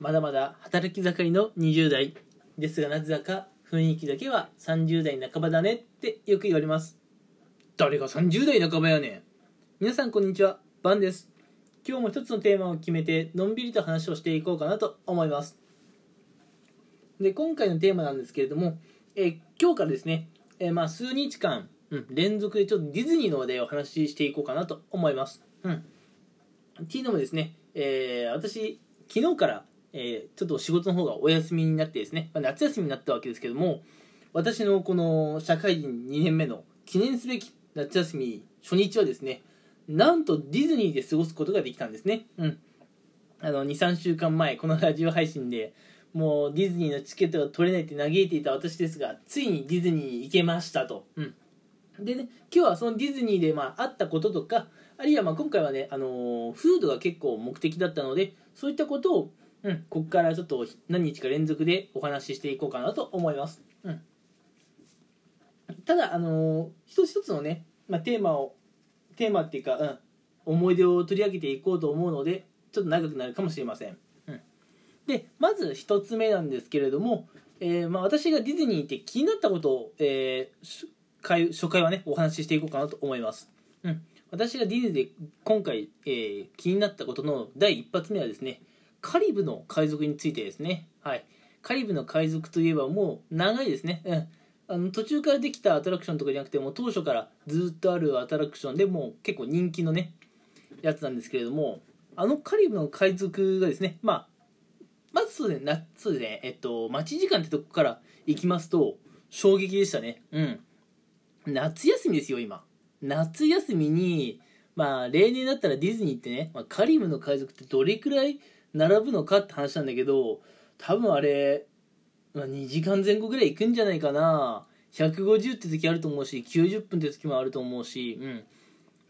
まだまだ働き盛りの20代ですがなぜだか雰囲気だけは30代半ばだねってよく言われます。誰が30代半ばやねん。皆さんこんにちはバンです。今日も一つのテーマを決めてのんびりと話をしていこうかなと思います。で今回のテーマなんですけれども、え今日からですね、えーまあ数日間、うん、連続でちょっとディズニーの話題をお話ししていこうかなと思います。うん。っていうのもですね、えー私昨日から、えーちょっと仕事の方がお休みになってですね、まあ夏休みになったわけですけども私のこの社会人2年目の記念すべき夏休み初日はですねなんとディズニーで過ごすことができたんですね。うん。あの23週間前このラジオ配信でもうディズニーのチケットが取れないって嘆いていた私ですがついにディズニーに行けましたと、うん、でね今日はそのディズニーでまああったこととかあるいはまあ今回はね、あのフードが結構目的だったのでそういったことを、うん、ここからちょっと何日か連続でお話ししていこうかなと思います、うん、ただ、あのー一つ一つのね、まあ、テーマをテーマっていうか、うん、思い出を取り上げていこうと思うのでちょっと長くなるかもしれません、うん、でまず一つ目なんですけれども、えーまあ、私がディズニーに行って気になったことを、えーし回初回はねお話ししていこうかなと思います、うん、私がディズニーで今回、えー気になったことの第一発目はですねカリブの海賊についてですね。はい。カリブの海賊といえばもう長いですね。うん。あの途中からできたアトラクションとかじゃなくてもう当初からずっとあるアトラクションでもう結構人気のねやつなんですけれどもあのカリブの海賊がですねまあまずそうですねそうですねえっと待ち時間ってとこから行きますと衝撃でしたね。うん。夏休みですよ今。夏休みにまあ例年だったらディズニーってね、まあ、カリブの海賊ってどれくらい並ぶのかって話なんだけど多分あれ、まあ、2時間前後ぐらい行くんじゃないかな。150って時あると思うし90分って時もあると思うしうん。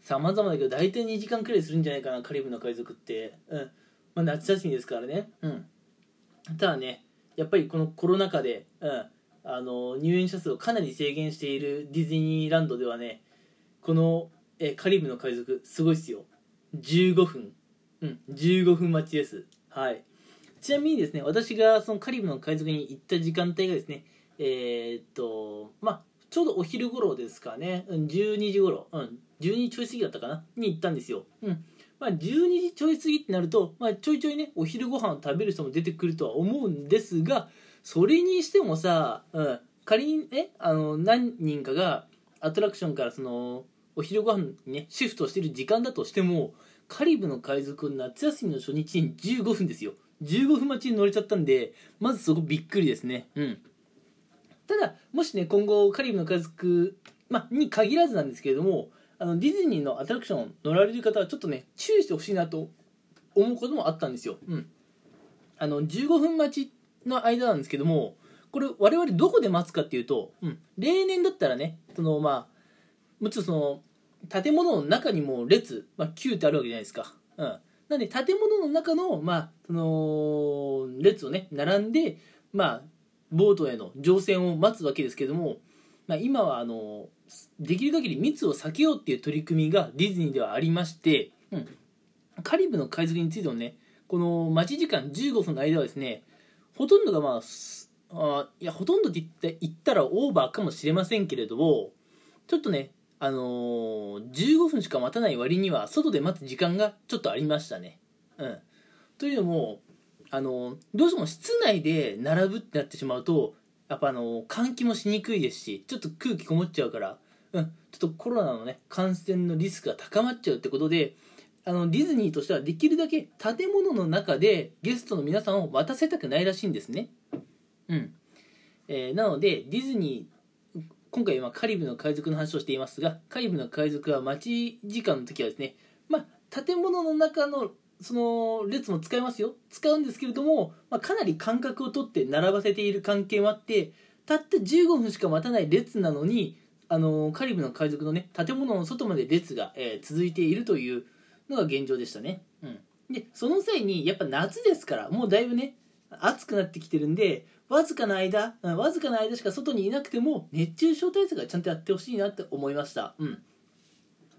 様々だけど大体2時間くらいするんじゃないかなカリブの海賊って。うん。まあ夏休みですからね。うん。ただねやっぱりこのコロナ禍で、うん、あの入園者数をかなり制限しているディズニーランドではねこの、えカリブの海賊すごいっすよ。15分。うん15分待ちです。はい。ちなみにですね私がそのカリブの海賊に行った時間帯がですねえーっとまあちょうどお昼頃ですかね、うん、12時頃、うん、12時ちょい過ぎだったかな。に行ったんですよ、うん。まあ、12時ちょい過ぎってなると、まあ、ちょいちょいねお昼ご飯を食べる人も出てくるとは思うんですがそれにしてもさ、うん、仮にねあの何人かがアトラクションからそのお昼ご飯にねシフトしてる時間だとしてもカリブの海賊夏休みの初日に15分ですよ。15分待ちに乗れちゃったんでまずそこびっくりですね。うん。ただもしね今後カリブの海賊、まあ、に限らずなんですけれどもあのディズニーのアトラクション乗られる方はちょっとね注意してほしいなと思うこともあったんですよ、うん、あの15分待ちの間なんですけどもこれ我々どこで待つかっていうと、うん、例年だったらねそのまあもちろんその建物の中にも列、まあ、9ってあるわけじゃないですか、うん、なんで建物の中の,、まあ、その列をね並んで、まあ、ボートへの乗船を待つわけですけども、まあ、今はあのできる限り密を避けようっていう取り組みがディズニーではありまして、うん、カリブの海賊についてもねこの待ち時間15分の間はですねほとんどがまああいやほとんどって言ったらオーバーかもしれませんけれどもちょっとねあのー15分しか待たない割には外で待つ時間がちょっとありましたね。うん、というのも、あのーどうしても室内で並ぶってなってしまうとやっぱあのー換気もしにくいですしちょっと空気こもっちゃうから、うん、ちょっとコロナのね感染のリスクが高まっちゃうってことであのディズニーとしてはできるだけ建物の中でゲストの皆さんを待たせたくないらしいんですね。うんえーなのでディズニー今回はカリブの海賊の話をしていますがカリブの海賊は待ち時間の時はですねまあ建物の中のその列も使いますよ。使うんですけれども、まあ、かなり間隔を取って並ばせている関係もあってたった15分しか待たない列なのにあのカリブの海賊のね建物の外まで列が、えー続いているというのが現状でしたね、うん、でその際にやっぱ夏ですからもうだいぶね暑くなってきてるんでわずかな間わずかな間しか外にいなくても熱中症対策はちゃんとやってほしいなって思いました。うん。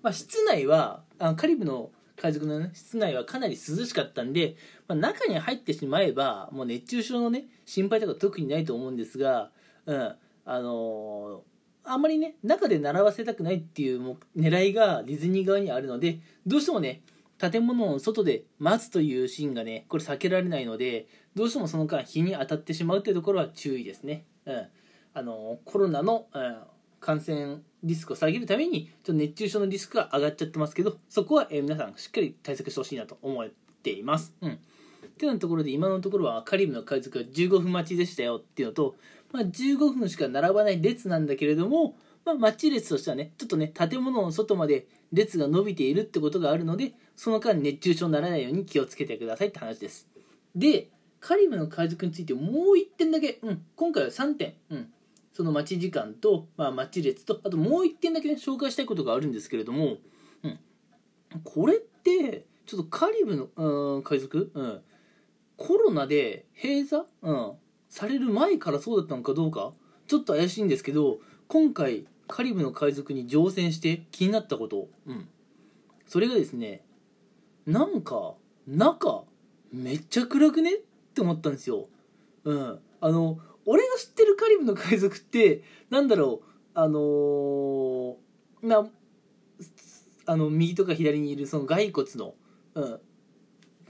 まあ室内はあカリブの海賊の、ね、室内はかなり涼しかったんで、まあ、中に入ってしまえばもう熱中症のね心配とか特にないと思うんですが、うん。あのー、あんまりね中で習わせたくないっていう狙いがディズニー側にあるのでどうしてもね建物の外で待つというシーンがねこれ避けられないのでどうしてもその間日に当たってしまうというところは注意ですね。うんあのコロナの、うん、感染リスクを下げるためにちょっと熱中症のリスクが上がっちゃってますけどそこは、えー、皆さんしっかり対策してほしいなと思っています。うんってなところで今のところはカリブの海賊が15分待ちでしたよっていうのと、まあ、15分しか並ばない列なんだけれども、まあ、待ち列としてはねちょっとね建物の外まで列が伸びているってことがあるのでその間熱中症にならないように気をつけてくださいって話ですでカリブの海賊についてもう1点だけ、うん、今回は3点、うん、その待ち時間と、まあ、待ち列とあともう1点だけ、ね、紹介したいことがあるんですけれども、うん、これってちょっとカリブの、うん、海賊、うん、コロナで閉鎖、うん、される前からそうだったのかどうかちょっと怪しいんですけど今回カリブの海賊に乗船して気になったこと、うん、それがですねなんか中めっちゃ暗くね？って思ったんですよ。うん、あの俺が知ってるカリブの海賊ってなんだろうあのー、なあの右とか左にいるその骸骨の、うん、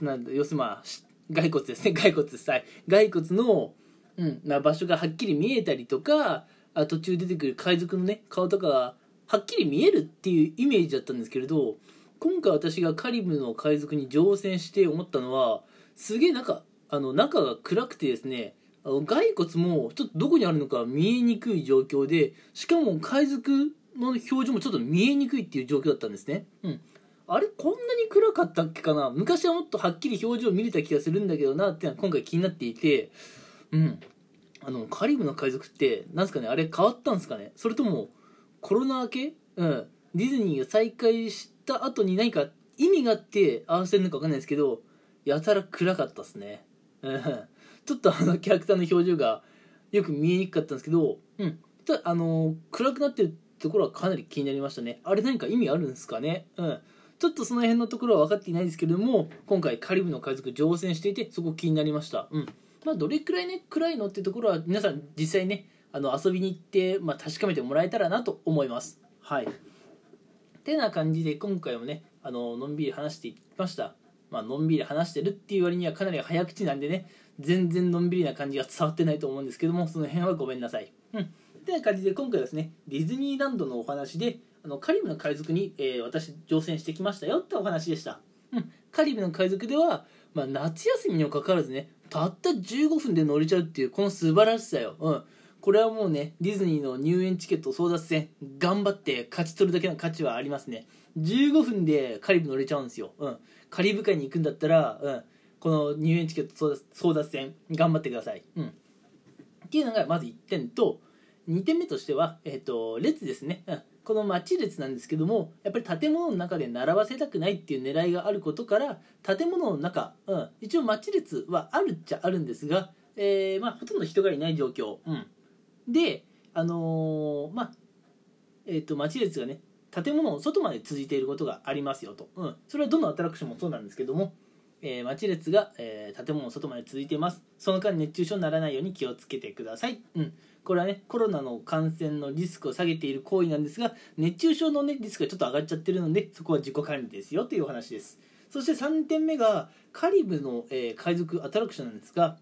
なんだ要するにまあ骸骨ですね。骸骨です。はい。骸骨の、うん。まあ、場所がはっきり見えたりとかあ途中出てくる海賊のね顔とかがはっきり見えるっていうイメージだったんですけれど今回私がカリブの海賊に乗船して思ったのはすげえなんかあの中が暗くてですね骸骨もちょっとどこにあるのか見えにくい状況でしかも海賊の表情もちょっと見えにくいっていう状況だったんですね、うん、あれこんなに暗かったっけかな？昔はもっとはっきり表情見れた気がするんだけどなっていうのは今回気になっていてうん。あのカリブの海賊ってなんすかねあれ変わったんすかね？それともコロナ明け？うん。ディズニーが再開した後に何か意味があって合わせるのか分かんないですけどやたら暗かったっすね。うん。ちょっとあのキャラクターの表情がよく見えにくかったんですけど、うん、ただあの暗くなってるところはかなり気になりましたね。あれ何か意味あるんすかね？うん。ちょっとその辺のところは分かっていないですけれども今回カリブの海賊乗船していてそこ気になりました。うん。まあどれくらいね暗いのっていうところは皆さん実際ねあの遊びに行って、まあ、確かめてもらえたらなと思いますはいてな感じで今回もねあののんびり話していきましたまあのんびり話してるっていう割にはかなり早口なんでね全然のんびりな感じが伝わってないと思うんですけどもその辺はごめんなさい。うん。てな感じで今回はですねディズニーランドのお話であのカリブの海賊に、えー、私乗船してきましたよってお話でした。うん。カリブの海賊では、まあ、夏休みにもかかわらずねたった15分で乗れちゃうっていうこの素晴らしさよ。うん。これはもうねディズニーの入園チケット争奪戦頑張って勝ち取るだけの価値はありますね。15分でカリブ乗れちゃうんですよ、うん、カリブ海に行くんだったら、うん、この入園チケット争奪戦頑張ってください、うん、っていうのがまず1点と2点目としては、えーと、列ですね、うん、この待ち列なんですけどもやっぱり建物の中で並ばせたくないっていう狙いがあることから建物の中、うん、一応待ち列はあるっちゃあるんですが、えーまあ、ほとんど人がいない状況、うん、であのー、まあえっ、ー、と待ち列がね建物の外まで続いていることがありますよと、うん、それはどのアトラクションもそうなんですけどもえー、待ち列が、えー、建物の外まで続いてます。その間熱中症にならないように気をつけてください、うん、これはねコロナの感染のリスクを下げている行為なんですが熱中症の、ね、リスクがちょっと上がっちゃってるのでそこは自己管理ですよというお話です。そして3点目がカリブの、えー、海賊アトラクションなんですが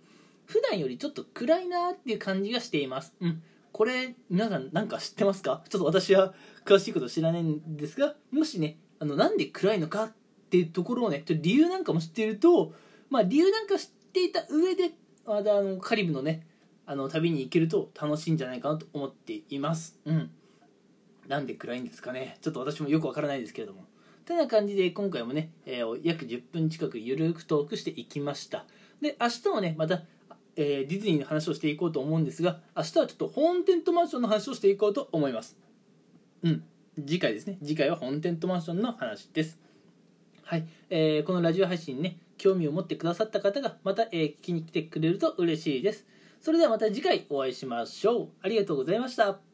普段よりちょっと暗いなっていう感じがしています、うん、これ皆さん何か知ってますか？ちょっと私は詳しいこと知らないんですがもしねあのなんで暗いのかっていうところをねちょっと理由なんかも知っていると、まあ、理由なんか知っていた上でまだあのカリブのねあの旅に行けると楽しいんじゃないかなと思っています。うん。なんで暗いんですかね。ちょっと私もよくわからないですけれども。てな感じで今回もね、えー、約10分近くゆるくトークしていきました。で明日もねまた、えー、ディズニーの話をしていこうと思うんですが明日はちょっとホーンテントマンションの話をしていこうと思います。うん。次回ですね。次回はホーンテントマンションの話です。はい、えー、このラジオ配信ね興味を持ってくださった方がまた、えー、聞きに来てくれると嬉しいです。それではまた次回お会いしましょう。ありがとうございました。